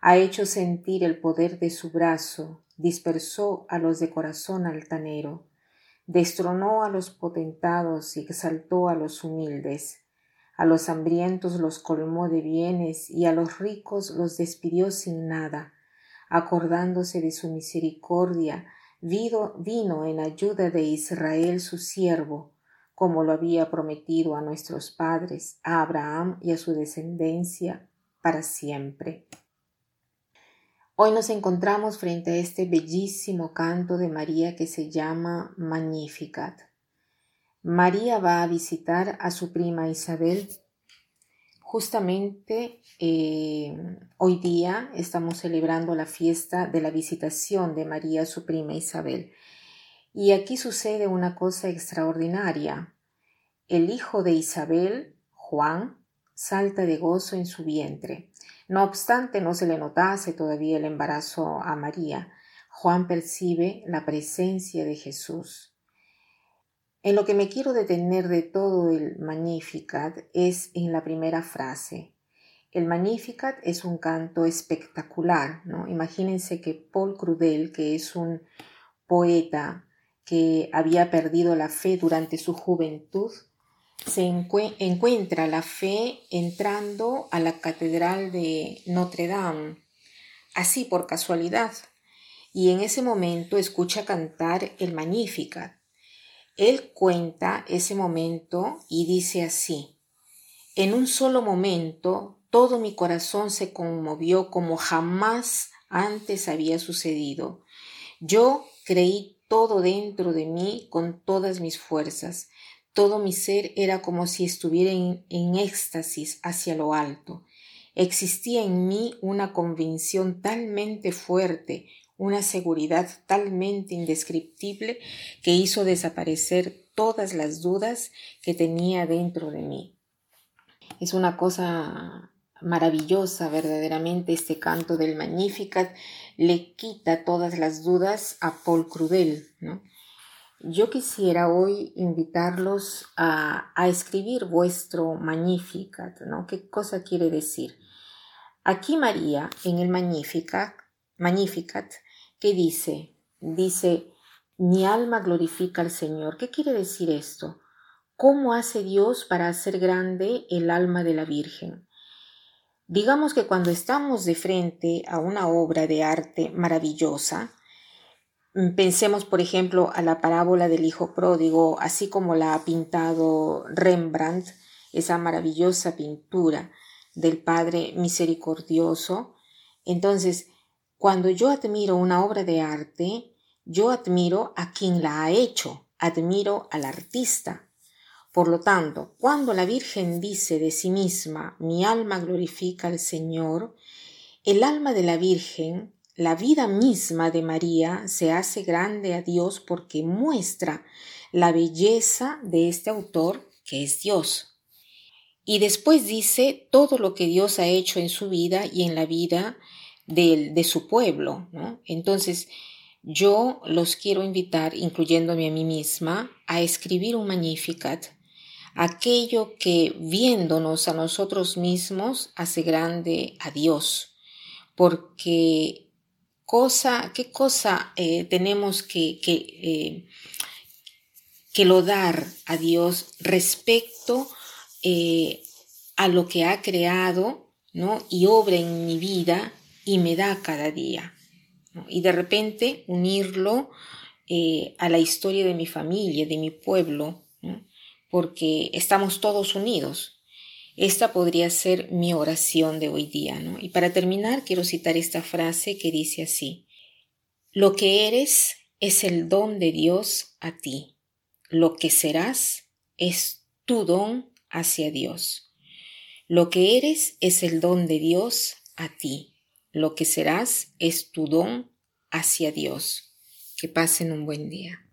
Ha hecho sentir el poder de su brazo, dispersó a los de corazón altanero, destronó a los potentados y exaltó a los humildes, a los hambrientos los colmó de bienes y a los ricos los despidió sin nada, acordándose de su misericordia, vino en ayuda de Israel su siervo, como lo había prometido a nuestros padres, a Abraham y a su descendencia para siempre. Hoy nos encontramos frente a este bellísimo canto de María que se llama Magnificat. María va a visitar a su prima Isabel. Justamente eh, hoy día estamos celebrando la fiesta de la visitación de María a su prima Isabel. Y aquí sucede una cosa extraordinaria. El hijo de Isabel, Juan, salta de gozo en su vientre. No obstante no se le notase todavía el embarazo a María, Juan percibe la presencia de Jesús. En lo que me quiero detener de todo el Magnificat es en la primera frase. El Magnificat es un canto espectacular, ¿no? Imagínense que Paul Crudel, que es un poeta que había perdido la fe durante su juventud, se encuentra la fe entrando a la catedral de Notre Dame, así por casualidad, y en ese momento escucha cantar el Magnificat. Él cuenta ese momento y dice así, en un solo momento todo mi corazón se conmovió como jamás antes había sucedido. Yo creí todo dentro de mí con todas mis fuerzas. Todo mi ser era como si estuviera en, éxtasis hacia lo alto. Existía en mí una convicción talmente fuerte, una seguridad talmente indescriptible que hizo desaparecer todas las dudas que tenía dentro de mí. Es una cosa maravillosa verdaderamente este canto del Magnificat le quita todas las dudas a Paul Crudel, ¿no? Yo quisiera hoy invitarlos a, escribir vuestro Magnificat, ¿no? ¿Qué cosa quiere decir? Aquí María, en el Magnificat, Magnificat, ¿qué dice? Dice, mi alma glorifica al Señor. ¿Qué quiere decir esto? ¿Cómo hace Dios para hacer grande el alma de la Virgen? Digamos que cuando estamos de frente a una obra de arte maravillosa, pensemos, por ejemplo, a la parábola del Hijo Pródigo, así como la ha pintado Rembrandt, esa maravillosa pintura del Padre Misericordioso. Entonces, cuando yo admiro una obra de arte, yo admiro a quien la ha hecho, admiro al artista. Por lo tanto, cuando la Virgen dice de sí misma, mi alma glorifica al Señor, el alma de la Virgen la vida misma de María se hace grande a Dios porque muestra la belleza de este autor que es Dios. Y después dice todo lo que Dios ha hecho en su vida y en la vida de, de su pueblo. Entonces, yo los quiero invitar, incluyéndome a mí misma, a escribir un Magnificat, aquello que viéndonos a nosotros mismos hace grande a Dios, porque cosa, qué cosa eh, tenemos que, que, eh, que lo dar a Dios respecto eh, a lo que ha creado ¿no? y obra en mi vida y me da cada día. Y de repente unirlo a la historia de mi familia, de mi pueblo, porque estamos todos unidos. Esta podría ser mi oración de hoy día. ¿no? Y para terminar, quiero citar esta frase que dice así, lo que eres es el don de Dios a ti, lo que serás es tu don hacia Dios. Lo que eres es el don de Dios a ti, lo que serás es tu don hacia Dios. Que pasen un buen día.